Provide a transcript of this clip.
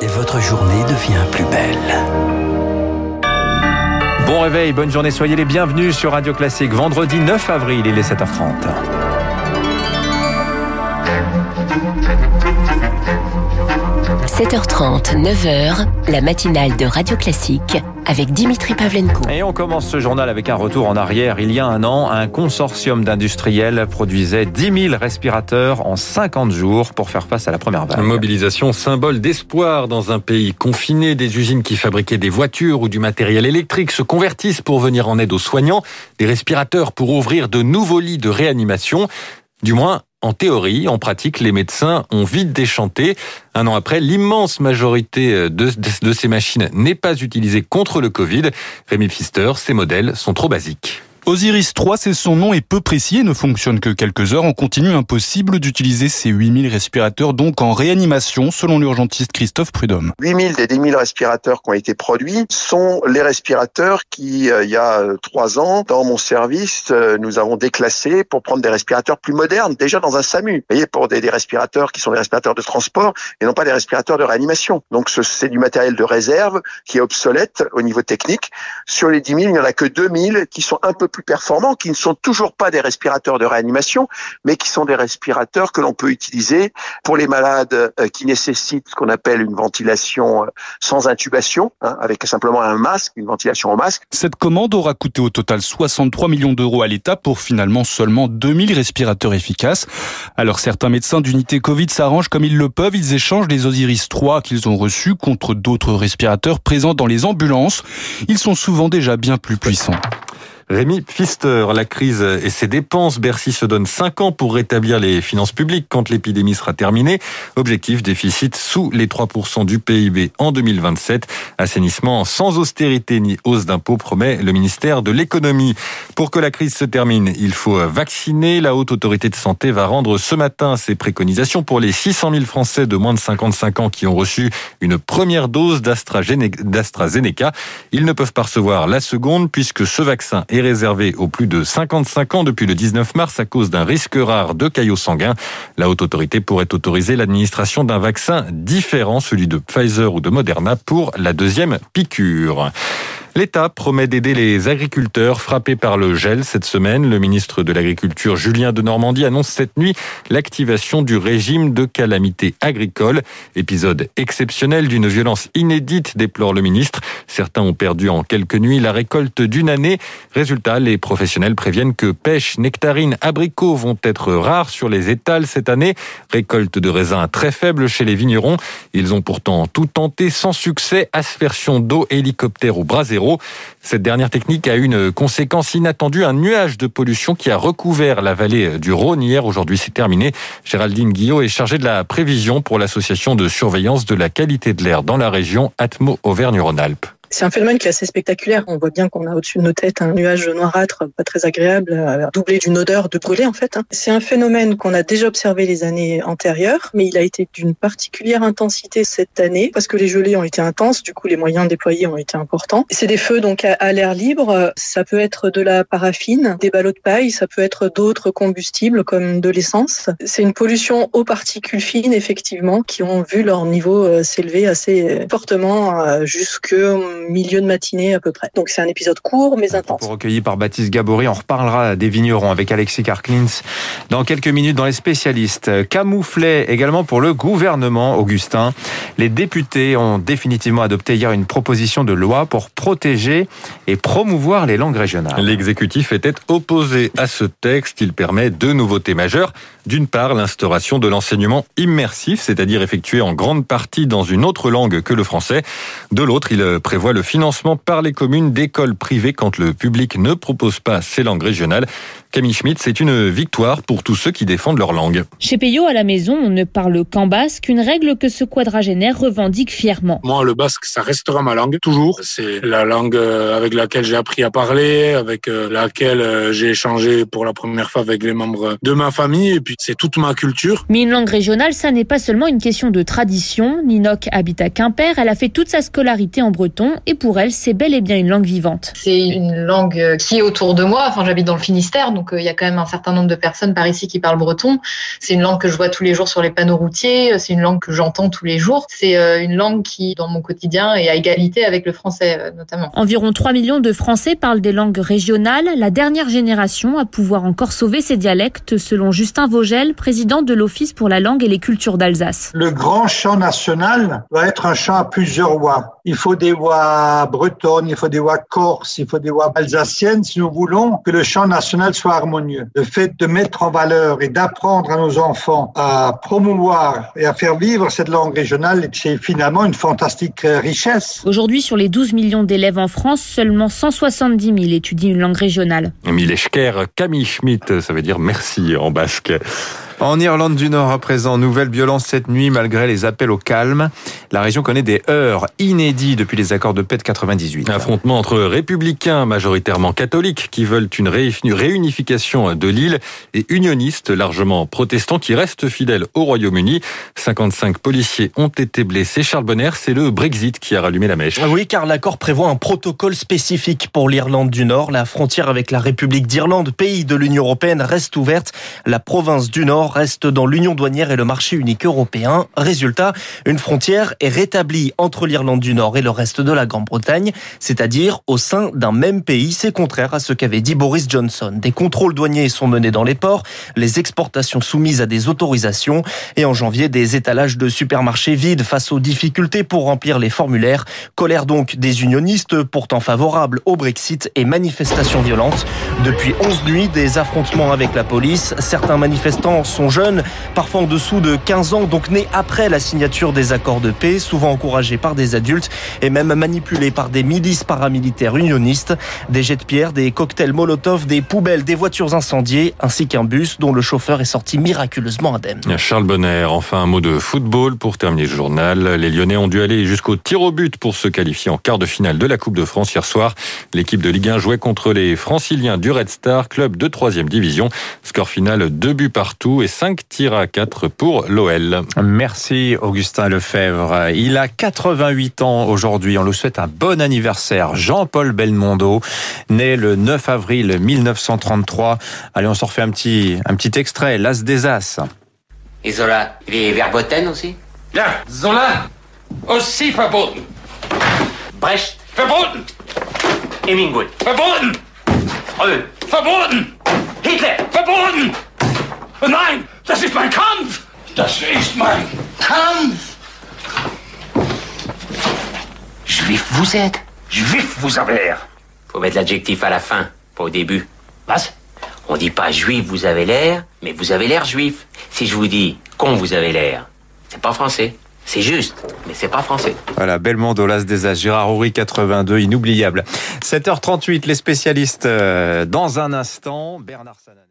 et votre journée devient plus belle. Bon réveil, bonne journée, soyez les bienvenus sur Radio Classique. Vendredi 9 avril, il est 7h30. 7h30, 9h, la matinale de Radio Classique avec Dimitri Pavlenko. Et on commence ce journal avec un retour en arrière. Il y a un an, un consortium d'industriels produisait 10 000 respirateurs en 50 jours pour faire face à la première vague. Mobilisation symbole d'espoir dans un pays confiné. Des usines qui fabriquaient des voitures ou du matériel électrique se convertissent pour venir en aide aux soignants. Des respirateurs pour ouvrir de nouveaux lits de réanimation. Du moins, en théorie, en pratique, les médecins ont vite déchanté. Un an après, l'immense majorité de, ces machines n'est pas utilisée contre le Covid. Rémi Pfister, ces modèles sont trop basiques. Osiris 3, c'est son nom, est peu précis ne fonctionne que quelques heures. On continue impossible d'utiliser ces 8000 respirateurs donc en réanimation, selon l'urgentiste Christophe Prudhomme. 8000 des 10 000 respirateurs qui ont été produits sont les respirateurs qui, euh, il y a euh, trois ans, dans mon service, euh, nous avons déclassé pour prendre des respirateurs plus modernes, déjà dans un SAMU. Vous voyez, pour des, des respirateurs qui sont des respirateurs de transport et non pas des respirateurs de réanimation. Donc c'est du matériel de réserve qui est obsolète au niveau technique. Sur les 10 000, il n'y en a que 2000 qui sont un peu plus performants, qui ne sont toujours pas des respirateurs de réanimation, mais qui sont des respirateurs que l'on peut utiliser pour les malades euh, qui nécessitent ce qu'on appelle une ventilation euh, sans intubation, hein, avec simplement un masque, une ventilation au masque. Cette commande aura coûté au total 63 millions d'euros à l'État pour finalement seulement 2000 respirateurs efficaces. Alors certains médecins d'unité Covid s'arrangent comme ils le peuvent, ils échangent les Osiris 3 qu'ils ont reçus contre d'autres respirateurs présents dans les ambulances. Ils sont souvent déjà bien plus puissants. Rémi Pfister, la crise et ses dépenses. Bercy se donne 5 ans pour rétablir les finances publiques quand l'épidémie sera terminée. Objectif déficit sous les 3% du PIB en 2027. Assainissement sans austérité ni hausse d'impôts promet le ministère de l'économie. Pour que la crise se termine, il faut vacciner. La haute autorité de santé va rendre ce matin ses préconisations pour les 600 000 Français de moins de 55 ans qui ont reçu une première dose d'AstraZeneca. Ils ne peuvent pas recevoir la seconde puisque ce vaccin est réservé aux plus de 55 ans depuis le 19 mars à cause d'un risque rare de caillots sanguins. La haute autorité pourrait autoriser l'administration d'un vaccin différent, celui de Pfizer ou de Moderna, pour la deuxième piqûre. L'État promet d'aider les agriculteurs frappés par le gel cette semaine. Le ministre de l'Agriculture, Julien de Normandie, annonce cette nuit l'activation du régime de calamité agricole. Épisode exceptionnel d'une violence inédite, déplore le ministre. Certains ont perdu en quelques nuits la récolte d'une année. Résultat, les professionnels préviennent que pêche, nectarines, abricots vont être rares sur les étals cette année. Récolte de raisins très faible chez les vignerons. Ils ont pourtant tout tenté sans succès. Aspersion d'eau, hélicoptère ou bras zéro. Cette dernière technique a eu une conséquence inattendue, un nuage de pollution qui a recouvert la vallée du Rhône. Hier, aujourd'hui, c'est terminé. Géraldine Guillot est chargée de la prévision pour l'association de surveillance de la qualité de l'air dans la région Atmo Auvergne-Rhône-Alpes. C'est un phénomène qui est assez spectaculaire. On voit bien qu'on a au-dessus de nos têtes un nuage noirâtre, pas très agréable, doublé d'une odeur de brûlé en fait. Hein. C'est un phénomène qu'on a déjà observé les années antérieures, mais il a été d'une particulière intensité cette année parce que les gelées ont été intenses. Du coup, les moyens déployés ont été importants. C'est des feux donc à, l'air libre. Ça peut être de la paraffine, des ballots de paille, ça peut être d'autres combustibles comme de l'essence. C'est une pollution aux particules fines effectivement qui ont vu leur niveau euh, s'élever assez fortement euh, jusque milieu de matinée à peu près. Donc c'est un épisode court mais intense. Recueilli par Baptiste Gabory, on reparlera des vignerons avec Alexis Karklins dans quelques minutes dans les spécialistes. Camouflet également pour le gouvernement, Augustin. Les députés ont définitivement adopté hier une proposition de loi pour protéger et promouvoir les langues régionales. L'exécutif était opposé à ce texte. Il permet deux nouveautés majeures. D'une part, l'instauration de l'enseignement immersif, c'est-à-dire effectué en grande partie dans une autre langue que le français. De l'autre, il prévoit le financement par les communes d'écoles privées quand le public ne propose pas ces langues régionales. Camille Schmitt, c'est une victoire pour tous ceux qui défendent leur langue. Chez Payot, à la maison, on ne parle qu'en basque, une règle que ce quadragénaire revendique fièrement. Moi, le basque, ça restera ma langue, toujours. C'est la langue euh, avec laquelle j'ai appris à parler, avec euh, laquelle euh, j'ai échangé pour la première fois avec les membres de ma famille. Et puis, c'est toute ma culture. Mais une langue régionale, ça n'est pas seulement une question de tradition. Ninoc habite à Quimper, elle a fait toute sa scolarité en breton et pour elle, c'est bel et bien une langue vivante. C'est une langue qui est autour de moi. Enfin, j'habite dans le Finistère, donc euh, il y a quand même un certain nombre de personnes par ici qui parlent breton. C'est une langue que je vois tous les jours sur les panneaux routiers. C'est une langue que j'entends tous les jours. C'est euh, une langue qui, dans mon quotidien, est à égalité avec le français, euh, notamment. Environ 3 millions de Français parlent des langues régionales. La dernière génération à pouvoir encore sauver ces dialectes, selon Justin Vogel, président de l'Office pour la langue et les cultures d'Alsace. Le grand chant national va être un chant à plusieurs voix. Il faut des voix bretonnes, il faut des voix corses, il faut des voix alsaciennes si nous voulons que le chant national soit harmonieux. Le fait de mettre en valeur et d'apprendre à nos enfants à promouvoir et à faire vivre cette langue régionale, c'est finalement une fantastique richesse. Aujourd'hui, sur les 12 millions d'élèves en France, seulement 170 000 étudient une langue régionale. Mileshker, Camille Schmidt, ça veut dire merci en basque. En Irlande du Nord, à présent, nouvelle violence cette nuit malgré les appels au calme. La région connaît des heurts inédits depuis les accords de paix de 98. Affrontement entre républicains majoritairement catholiques qui veulent une réunification de l'île et unionistes largement protestants qui restent fidèles au Royaume-Uni. 55 policiers ont été blessés. Charles Bonner, c'est le Brexit qui a rallumé la mèche. Oui, car l'accord prévoit un protocole spécifique pour l'Irlande du Nord. La frontière avec la République d'Irlande, pays de l'Union européenne, reste ouverte. La province du Nord reste dans l'union douanière et le marché unique européen. Résultat, une frontière est rétablie entre l'Irlande du Nord et le reste de la Grande-Bretagne, c'est-à-dire au sein d'un même pays. C'est contraire à ce qu'avait dit Boris Johnson. Des contrôles douaniers sont menés dans les ports, les exportations soumises à des autorisations et en janvier, des étalages de supermarchés vides face aux difficultés pour remplir les formulaires. Colère donc des unionistes pourtant favorables au Brexit et manifestations violentes. Depuis 11 nuits, des affrontements avec la police. Certains manifestants jeunes, parfois en dessous de 15 ans, donc nés après la signature des accords de paix, souvent encouragés par des adultes et même manipulés par des milices paramilitaires unionistes. Des jets de pierre, des cocktails Molotov, des poubelles, des voitures incendiées, ainsi qu'un bus dont le chauffeur est sorti miraculeusement indemne. Charles Bonner, enfin un mot de football pour terminer le journal. Les Lyonnais ont dû aller jusqu'au tir au but pour se qualifier en quart de finale de la Coupe de France hier soir. L'équipe de Ligue 1 jouait contre les Franciliens du Red Star, club de 3 division. Score final, deux buts partout et 5 tirs à 4 pour l'OL. Merci Augustin Lefebvre. Il a 88 ans aujourd'hui. On lui souhaite un bon anniversaire. Jean-Paul Belmondo, né le 9 avril 1933. Allez, on s'en refait un petit, un petit extrait. L'As des As. Et Zola, il est verboten aussi? Ja, Zola, aussi verboten. Brecht, Verboten, Hemingway, verboten, verboten. Nein, das ist mein Kampf. Das ist mein Kampf. Juif vous êtes? Juif, vous avez l'air. Faut mettre l'adjectif à la fin, pas au début. Was? On dit pas juif vous avez l'air, mais vous avez l'air juif. Si je vous dis con vous avez l'air, c'est pas français. C'est juste, mais c'est pas français. Voilà, Belmondo, l'As des As, Gérard Horry, 82, inoubliable. 7h38, les spécialistes euh, dans un instant. Bernard Sanan.